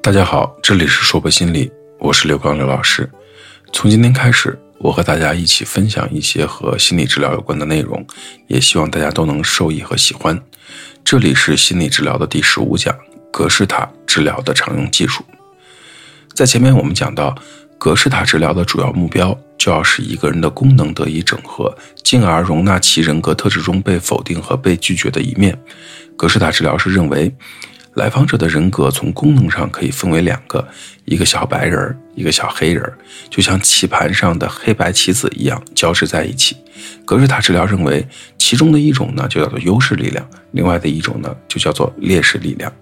大家好，这里是说博心理，我是刘刚刘老师。从今天开始，我和大家一起分享一些和心理治疗有关的内容，也希望大家都能受益和喜欢。这里是心理治疗的第十五讲：格式塔治疗的常用技术。在前面我们讲到，格式塔治疗的主要目标就要使一个人的功能得以整合，进而容纳其人格特质中被否定和被拒绝的一面。格式塔治疗师认为。来访者的人格从功能上可以分为两个，一个小白人一个小黑人就像棋盘上的黑白棋子一样交织在一起。格式塔治疗认为，其中的一种呢就叫做优势力量，另外的一种呢就叫做劣势力量。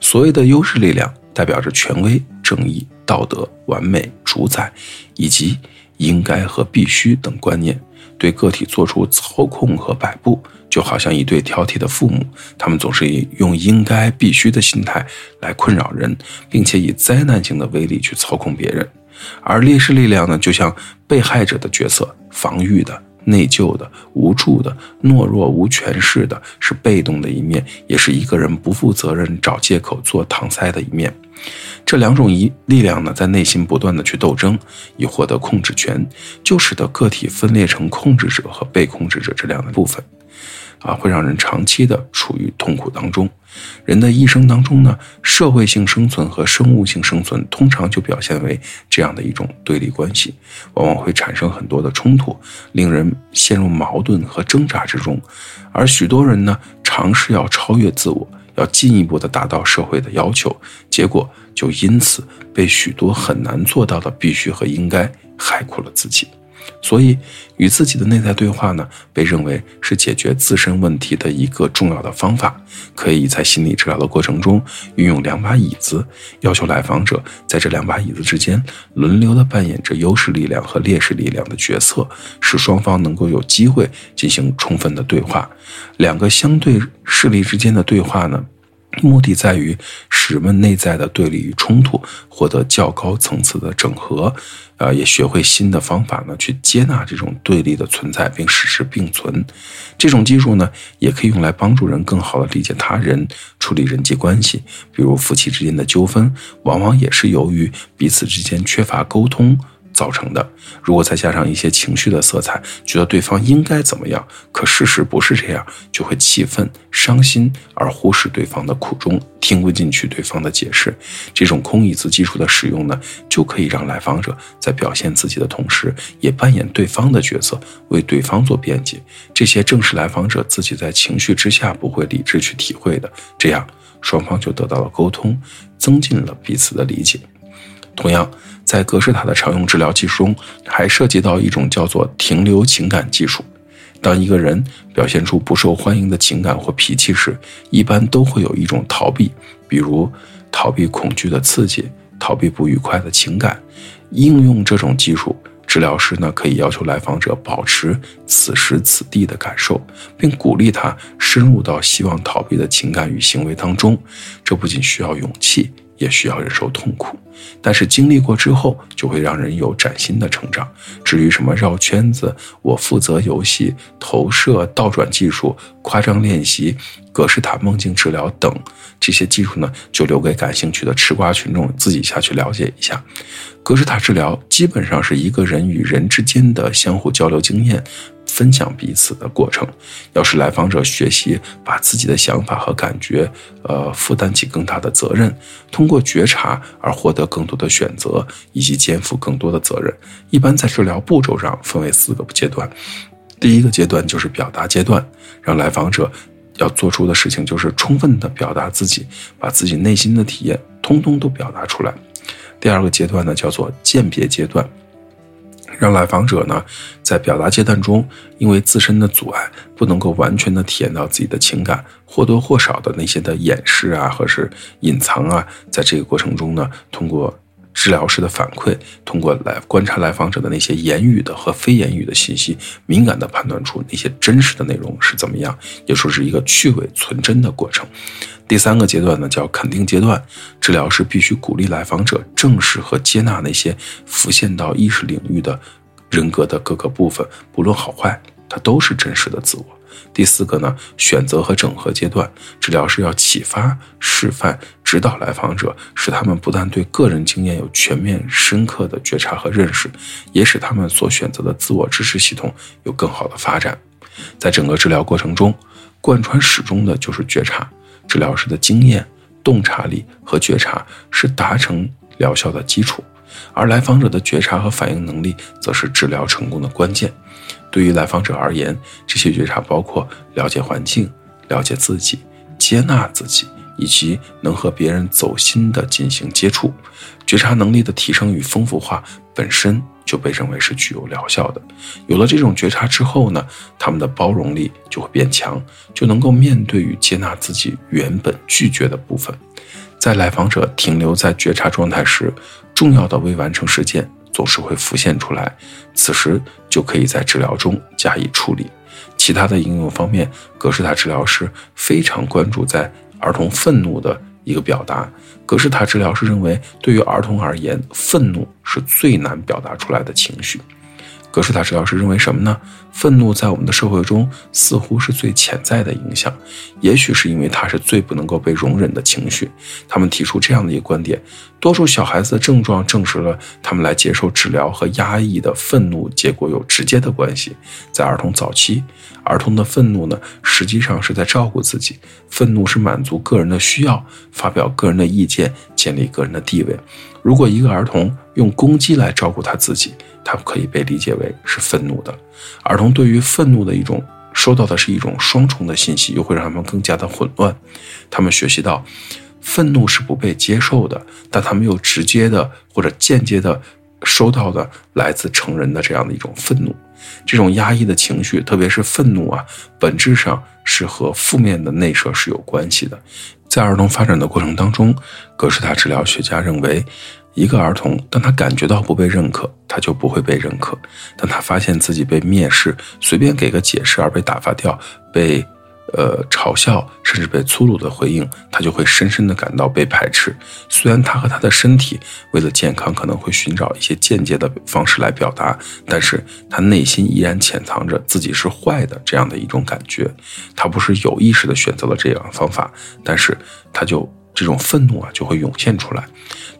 所谓的优势力量，代表着权威、正义、道德、完美、主宰，以及应该和必须等观念。对个体做出操控和摆布，就好像一对挑剔的父母，他们总是以用应该、必须的心态来困扰人，并且以灾难性的威力去操控别人。而劣势力量呢，就像被害者的角色，防御的、内疚的、无助的、懦弱无权势的，是被动的一面，也是一个人不负责任、找借口做搪塞的一面。这两种一力量呢，在内心不断的去斗争，以获得控制权，就使得个体分裂成控制者和被控制者这两个部分，啊，会让人长期的处于痛苦当中。人的一生当中呢，社会性生存和生物性生存通常就表现为这样的一种对立关系，往往会产生很多的冲突，令人陷入矛盾和挣扎之中。而许多人呢，尝试要超越自我。要进一步的达到社会的要求，结果就因此被许多很难做到的必须和应该害苦了自己。所以，与自己的内在对话呢，被认为是解决自身问题的一个重要的方法。可以在心理治疗的过程中运用两把椅子，要求来访者在这两把椅子之间轮流的扮演着优势力量和劣势力量的角色，使双方能够有机会进行充分的对话。两个相对势力之间的对话呢？目的在于使人们内在的对立与冲突获得较高层次的整合，呃，也学会新的方法呢，去接纳这种对立的存在，并使之并存。这种技术呢，也可以用来帮助人更好的理解他人，处理人际关系。比如夫妻之间的纠纷，往往也是由于彼此之间缺乏沟通。造成的，如果再加上一些情绪的色彩，觉得对方应该怎么样，可事实不是这样，就会气愤、伤心，而忽视对方的苦衷，听不进去对方的解释。这种空椅子技术的使用呢，就可以让来访者在表现自己的同时，也扮演对方的角色，为对方做辩解。这些正是来访者自己在情绪之下不会理智去体会的，这样双方就得到了沟通，增进了彼此的理解。同样，在格式塔的常用治疗技术中，还涉及到一种叫做停留情感技术。当一个人表现出不受欢迎的情感或脾气时，一般都会有一种逃避，比如逃避恐惧的刺激，逃避不愉快的情感。应用这种技术，治疗师呢可以要求来访者保持此时此地的感受，并鼓励他深入到希望逃避的情感与行为当中。这不仅需要勇气。也需要忍受痛苦，但是经历过之后，就会让人有崭新的成长。至于什么绕圈子、我负责游戏、投射、倒转技术、夸张练习、格式塔梦境治疗等这些技术呢，就留给感兴趣的吃瓜群众自己下去了解一下。格式塔治疗基本上是一个人与人之间的相互交流经验。分享彼此的过程，要使来访者学习把自己的想法和感觉，呃，负担起更大的责任，通过觉察而获得更多的选择，以及肩负更多的责任。一般在治疗步骤上分为四个阶段，第一个阶段就是表达阶段，让来访者要做出的事情就是充分的表达自己，把自己内心的体验通通都表达出来。第二个阶段呢，叫做鉴别阶段。让来访者呢，在表达阶段中，因为自身的阻碍，不能够完全的体验到自己的情感，或多或少的那些的掩饰啊，或是隐藏啊，在这个过程中呢，通过。治疗师的反馈，通过来观察来访者的那些言语的和非言语的信息，敏感地判断出那些真实的内容是怎么样，也说是一个去伪存真的过程。第三个阶段呢，叫肯定阶段，治疗师必须鼓励来访者正视和接纳那些浮现到意识领域的人格的各个部分，不论好坏，它都是真实的自我。第四个呢，选择和整合阶段，治疗师要启发、示范、指导来访者，使他们不但对个人经验有全面、深刻的觉察和认识，也使他们所选择的自我支持系统有更好的发展。在整个治疗过程中，贯穿始终的就是觉察。治疗师的经验、洞察力和觉察是达成疗效的基础，而来访者的觉察和反应能力则是治疗成功的关键。对于来访者而言，这些觉察包括了解环境、了解自己、接纳自己，以及能和别人走心的进行接触。觉察能力的提升与丰富化本身就被认为是具有疗效的。有了这种觉察之后呢，他们的包容力就会变强，就能够面对与接纳自己原本拒绝的部分。在来访者停留在觉察状态时，重要的未完成事件总是会浮现出来，此时就可以在治疗中加以处理。其他的应用方面，格式塔治疗师非常关注在儿童愤怒的。一个表达，格式塔治疗师认为，对于儿童而言，愤怒是最难表达出来的情绪。格式塔治疗师认为什么呢？愤怒在我们的社会中似乎是最潜在的影响，也许是因为它是最不能够被容忍的情绪。他们提出这样的一个观点：多数小孩子的症状证实了他们来接受治疗和压抑的愤怒结果有直接的关系。在儿童早期，儿童的愤怒呢，实际上是在照顾自己。愤怒是满足个人的需要，发表个人的意见，建立个人的地位。如果一个儿童用攻击来照顾他自己，他可以被理解为是愤怒的。儿童对于愤怒的一种收到的是一种双重的信息，又会让他们更加的混乱。他们学习到，愤怒是不被接受的，但他们又直接的或者间接的收到的来自成人的这样的一种愤怒。这种压抑的情绪，特别是愤怒啊，本质上是和负面的内射是有关系的。在儿童发展的过程当中，格式塔治疗学家认为，一个儿童当他感觉到不被认可，他就不会被认可；当他发现自己被蔑视，随便给个解释而被打发掉，被。呃，嘲笑甚至被粗鲁的回应，他就会深深的感到被排斥。虽然他和他的身体为了健康可能会寻找一些间接的方式来表达，但是他内心依然潜藏着自己是坏的这样的一种感觉。他不是有意识的选择了这样的方法，但是他就这种愤怒啊就会涌现出来。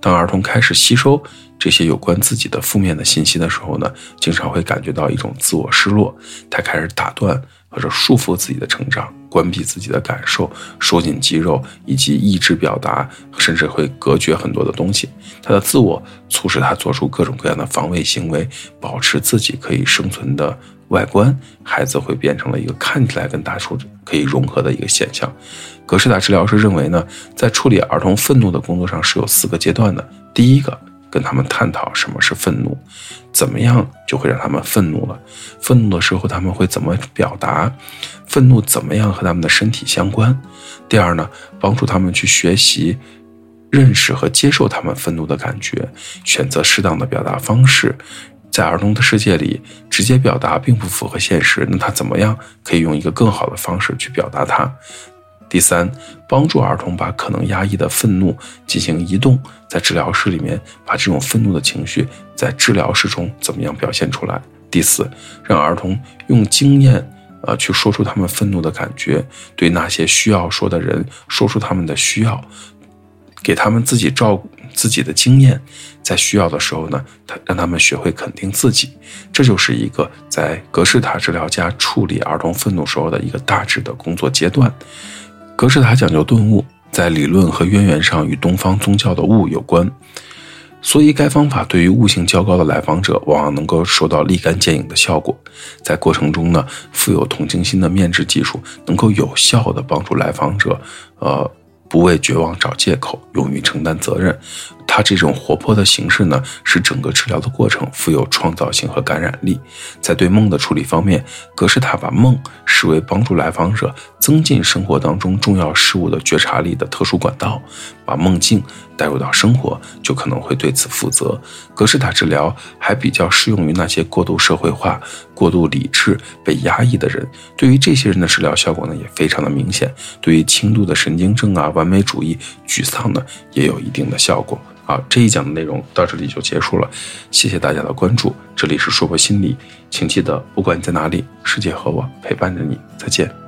当儿童开始吸收这些有关自己的负面的信息的时候呢，经常会感觉到一种自我失落，他开始打断。或者束缚自己的成长，关闭自己的感受，收紧肌肉，以及抑制表达，甚至会隔绝很多的东西。他的自我促使他做出各种各样的防卫行为，保持自己可以生存的外观。孩子会变成了一个看起来跟大树可以融合的一个现象。格式塔治疗师认为呢，在处理儿童愤怒的工作上是有四个阶段的。第一个。跟他们探讨什么是愤怒，怎么样就会让他们愤怒了。愤怒的时候他们会怎么表达？愤怒怎么样和他们的身体相关？第二呢，帮助他们去学习、认识和接受他们愤怒的感觉，选择适当的表达方式。在儿童的世界里，直接表达并不符合现实，那他怎么样可以用一个更好的方式去表达它？第三，帮助儿童把可能压抑的愤怒进行移动，在治疗室里面把这种愤怒的情绪在治疗室中怎么样表现出来？第四，让儿童用经验，呃，去说出他们愤怒的感觉，对那些需要说的人说出他们的需要，给他们自己照顾自己的经验，在需要的时候呢，他让他们学会肯定自己，这就是一个在格式塔治疗家处理儿童愤怒时候的一个大致的工作阶段。格式塔讲究顿悟，在理论和渊源上与东方宗教的悟有关，所以该方法对于悟性较高的来访者，往往能够收到立竿见影的效果。在过程中呢，富有同情心的面质技术能够有效的帮助来访者，呃，不为绝望找借口，勇于承担责任。他这种活泼的形式呢，使整个治疗的过程富有创造性和感染力。在对梦的处理方面，格式塔把梦视为帮助来访者增进生活当中重要事物的觉察力的特殊管道。把梦境带入到生活，就可能会对此负责。格式塔治疗还比较适用于那些过度社会化、过度理智、被压抑的人。对于这些人的治疗效果呢，也非常的明显。对于轻度的神经症啊、完美主义、沮丧呢，也有一定的效果。好，这一讲的内容到这里就结束了，谢谢大家的关注。这里是说博心理，请记得，不管你在哪里，世界和我陪伴着你。再见。